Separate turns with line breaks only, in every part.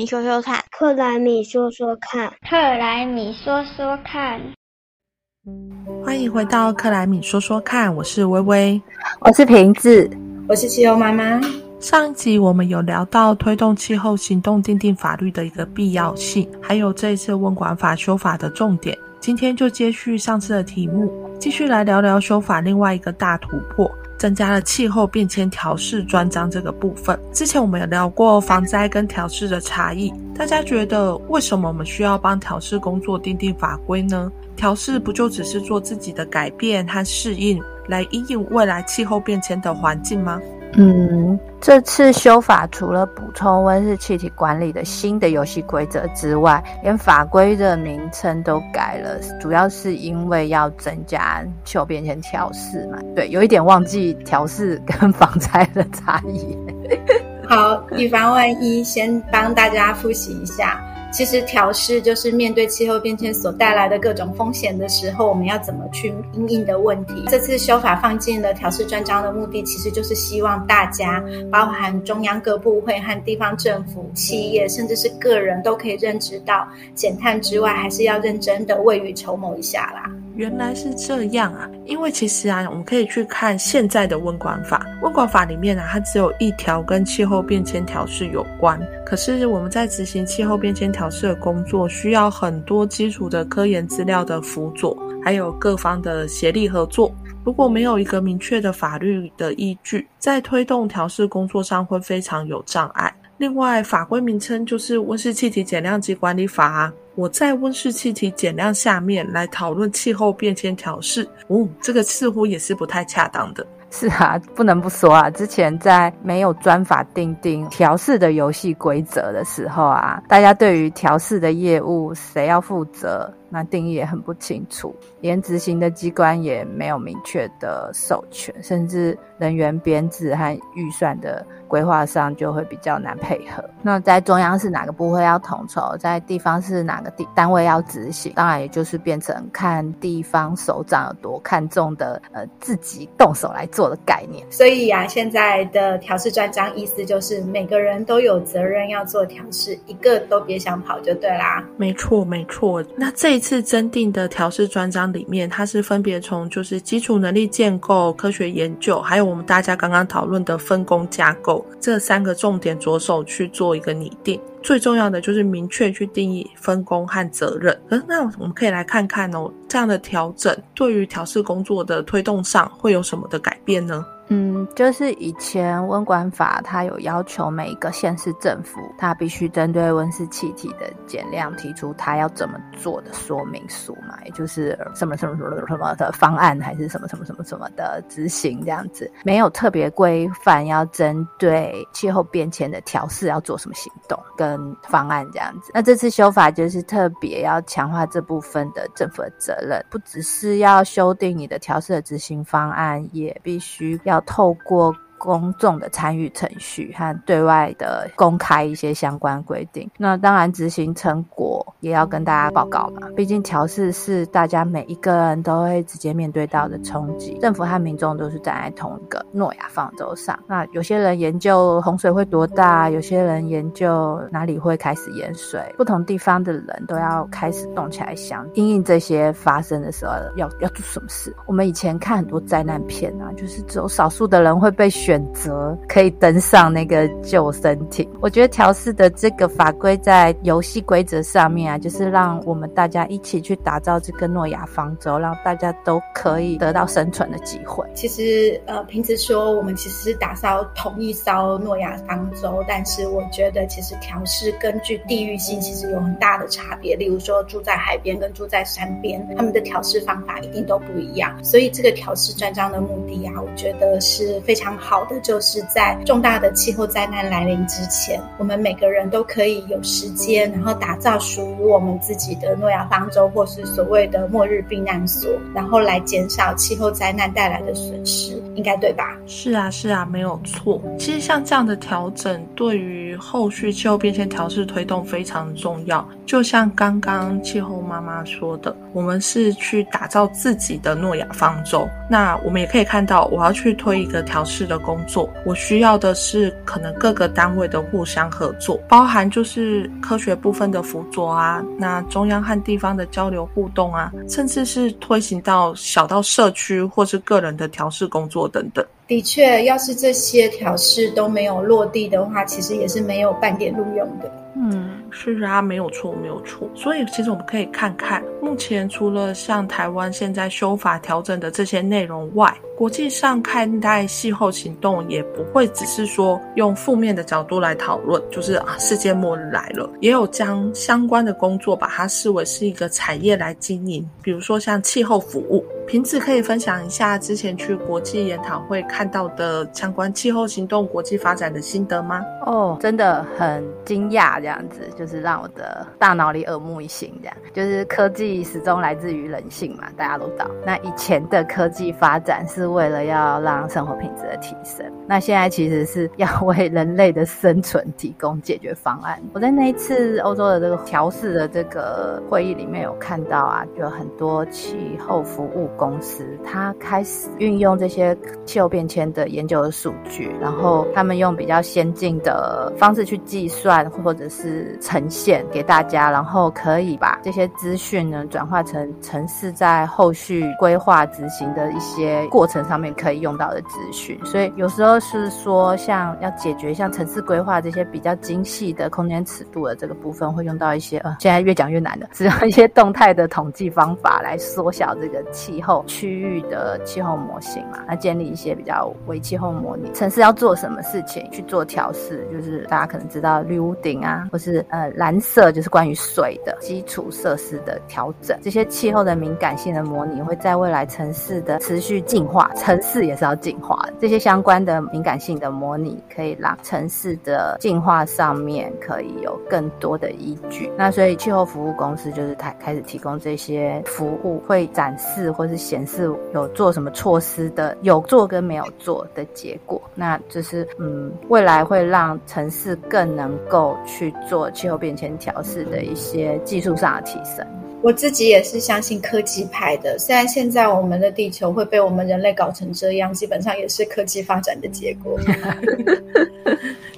米说说看，
克莱米说说看，
克莱米说说看。
欢迎回到克莱米说说看，我是微微，
我是瓶子，
我是汽油妈妈。
上一集我们有聊到推动气候行动订定法律的一个必要性，还有这一次温管法修法的重点。今天就接续上次的题目，继续来聊聊修法另外一个大突破，增加了气候变迁调试专章这个部分。之前我们有聊过防灾跟调试的差异，大家觉得为什么我们需要帮调试工作定定法规呢？调试不就只是做自己的改变和适应，来应应未来气候变迁的环境吗？
嗯，这次修法除了补充温室气体管理的新的游戏规则之外，连法规的名称都改了，主要是因为要增加气候变迁调试嘛。对，有一点忘记调试跟防灾的差异。
好，以防万一，先帮大家复习一下。其实调试就是面对气候变迁所带来的各种风险的时候，我们要怎么去应应的问题。这次修法放进了调试专章的目的，其实就是希望大家，包含中央各部会和地方政府、企业，甚至是个人，都可以认知到，减碳之外，还是要认真的未雨绸缪一下啦。
原来是这样啊！因为其实啊，我们可以去看现在的温管法，温管法里面啊，它只有一条跟气候变迁调试有关。可是我们在执行气候变迁调试的工作，需要很多基础的科研资料的辅佐，还有各方的协力合作。如果没有一个明确的法律的依据，在推动调试工作上会非常有障碍。另外，法规名称就是《温室气体减量及管理法》。我在温室气体减量下面来讨论气候变迁调试，哦，这个似乎也是不太恰当的。
是啊，不能不说啊，之前在没有专法定定调试的游戏规则的时候啊，大家对于调试的业务谁要负责，那定义也很不清楚，连执行的机关也没有明确的授权，甚至人员编制和预算的规划上就会比较难配合。那在中央是哪个部会要统筹，在地方是哪个地单位要执行，当然也就是变成看地方首长有多看重的，呃，自己动手来做。的概念，
所以啊，现在的调试专章意思就是每个人都有责任要做调试，一个都别想跑就对啦。
没错，没错。那这一次增订的调试专章里面，它是分别从就是基础能力建构、科学研究，还有我们大家刚刚讨论的分工架构这三个重点着手去做一个拟定。最重要的就是明确去定义分工和责任。呃，那我们可以来看看哦，这样的调整对于调试工作的推动上会有什么的改变呢？
嗯，就是以前温管法，它有要求每一个县市政府，它必须针对温室气体的减量提出它要怎么做的说明书嘛，也就是什么什么什么什么的方案，还是什么什么什么什么的执行这样子，没有特别规范要针对气候变迁的调试要做什么行动跟方案这样子。那这次修法就是特别要强化这部分的政府的责任，不只是要修订你的调试的执行方案，也必须要要。透过。公众的参与程序和对外的公开一些相关规定，那当然执行成果也要跟大家报告嘛。毕竟调试是大家每一个人都会直接面对到的冲击，政府和民众都是站在同一个诺亚方舟上。那有些人研究洪水会多大，有些人研究哪里会开始淹水，不同地方的人都要开始动起来想，因应这些发生的时候要要做什么事。我们以前看很多灾难片啊，就是只有少数的人会被选。选择可以登上那个救生艇。我觉得调试的这个法规在游戏规则上面啊，就是让我们大家一起去打造这个诺亚方舟，让大家都可以得到生存的机会。
其实，呃，平时说我们其实是打造同一艘诺亚方舟，但是我觉得其实调试根据地域性其实有很大的差别。例如说住在海边跟住在山边，他们的调试方法一定都不一样。所以这个调试专章的目的啊，我觉得是非常好。好的，就是在重大的气候灾难来临之前，我们每个人都可以有时间，然后打造属于我们自己的诺亚方舟，或是所谓的末日避难所，然后来减少气候灾难带来的损失，应该对吧？
是啊，是啊，没有错。其实像这样的调整，对于后续气候变迁调试推动非常重要。就像刚刚气候妈妈说的。我们是去打造自己的诺亚方舟。那我们也可以看到，我要去推一个调试的工作，我需要的是可能各个单位的互相合作，包含就是科学部分的辅佐啊，那中央和地方的交流互动啊，甚至是推行到小到社区或是个人的调试工作等等。
的确，要是这些调试都没有落地的话，其实也是没有半点录用的。
嗯，是啊，没有错，没有错。所以其实我们可以看看，目前除了像台湾现在修法调整的这些内容外，国际上看待气候行动也不会只是说用负面的角度来讨论，就是啊，世界末日来了，也有将相关的工作把它视为是一个产业来经营，比如说像气候服务。瓶子可以分享一下之前去国际研讨会看到的相关气候行动国际发展的心得吗？
哦，真的很惊讶，这样子就是让我的大脑里耳目一新。这样就是科技始终来自于人性嘛，大家都知道。那以前的科技发展是为了要让生活品质的提升，那现在其实是要为人类的生存提供解决方案。我在那一次欧洲的这个调试的这个会议里面有看到啊，有很多气候服务。公司它开始运用这些气候变迁的研究的数据，然后他们用比较先进的方式去计算或者是呈现给大家，然后可以把这些资讯呢转化成城市在后续规划执行的一些过程上面可以用到的资讯。所以有时候是说，像要解决像城市规划这些比较精细的空间尺度的这个部分，会用到一些呃，现在越讲越难的，只用一些动态的统计方法来缩小这个气候。区域的气候模型嘛，那建立一些比较微气候模拟，城市要做什么事情去做调试，就是大家可能知道绿屋顶啊，或是呃蓝色就是关于水的基础设施的调整，这些气候的敏感性的模拟会在未来城市的持续进化，城市也是要进化的，这些相关的敏感性的模拟可以让城市的进化上面可以有更多的依据。那所以气候服务公司就是开开始提供这些服务，会展示或是。显示有做什么措施的，有做跟没有做的结果，那就是嗯，未来会让城市更能够去做气候变迁调试的一些技术上的提升。
我自己也是相信科技派的，虽然现在我们的地球会被我们人类搞成这样，基本上也是科技发展的结果。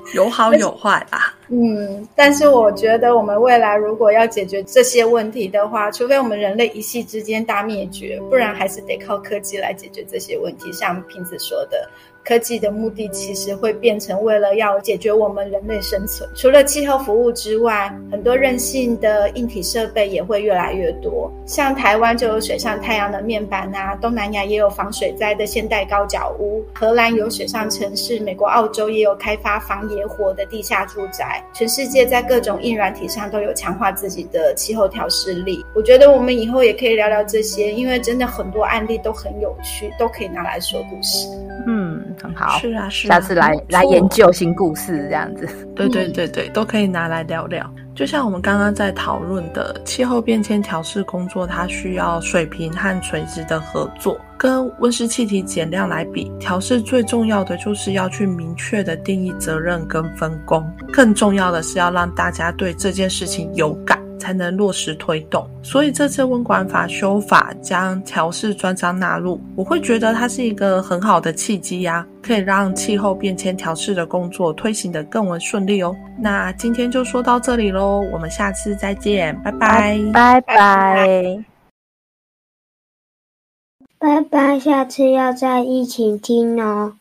有好有坏吧。
嗯，但是我觉得我们未来如果要解决这些问题的话，除非我们人类一夕之间大灭绝，不然还是得靠科技来解决这些问题。像瓶子说的。科技的目的其实会变成为了要解决我们人类生存。除了气候服务之外，很多韧性的硬体设备也会越来越多。像台湾就有水上太阳能面板啊，东南亚也有防水灾的现代高脚屋，荷兰有水上城市，美国、澳洲也有开发防野火的地下住宅。全世界在各种硬软体上都有强化自己的气候调试力。我觉得我们以后也可以聊聊这些，因为真的很多案例都很有趣，都可以拿来说故事。
嗯。很好，
是啊，是啊
下次来来研究新故事这样子。
对对对对，都可以拿来聊聊。就像我们刚刚在讨论的气候变迁调试工作，它需要水平和垂直的合作。跟温室气体减量来比，调试最重要的就是要去明确的定义责任跟分工，更重要的是要让大家对这件事情有感。才能落实推动，所以这次温管法修法将调试专章纳入，我会觉得它是一个很好的契机呀，可以让气候变迁调试的工作推行的更为顺利哦。那今天就说到这里喽，我们下次再见，拜拜，
拜拜，
拜拜，下次要再一起听哦。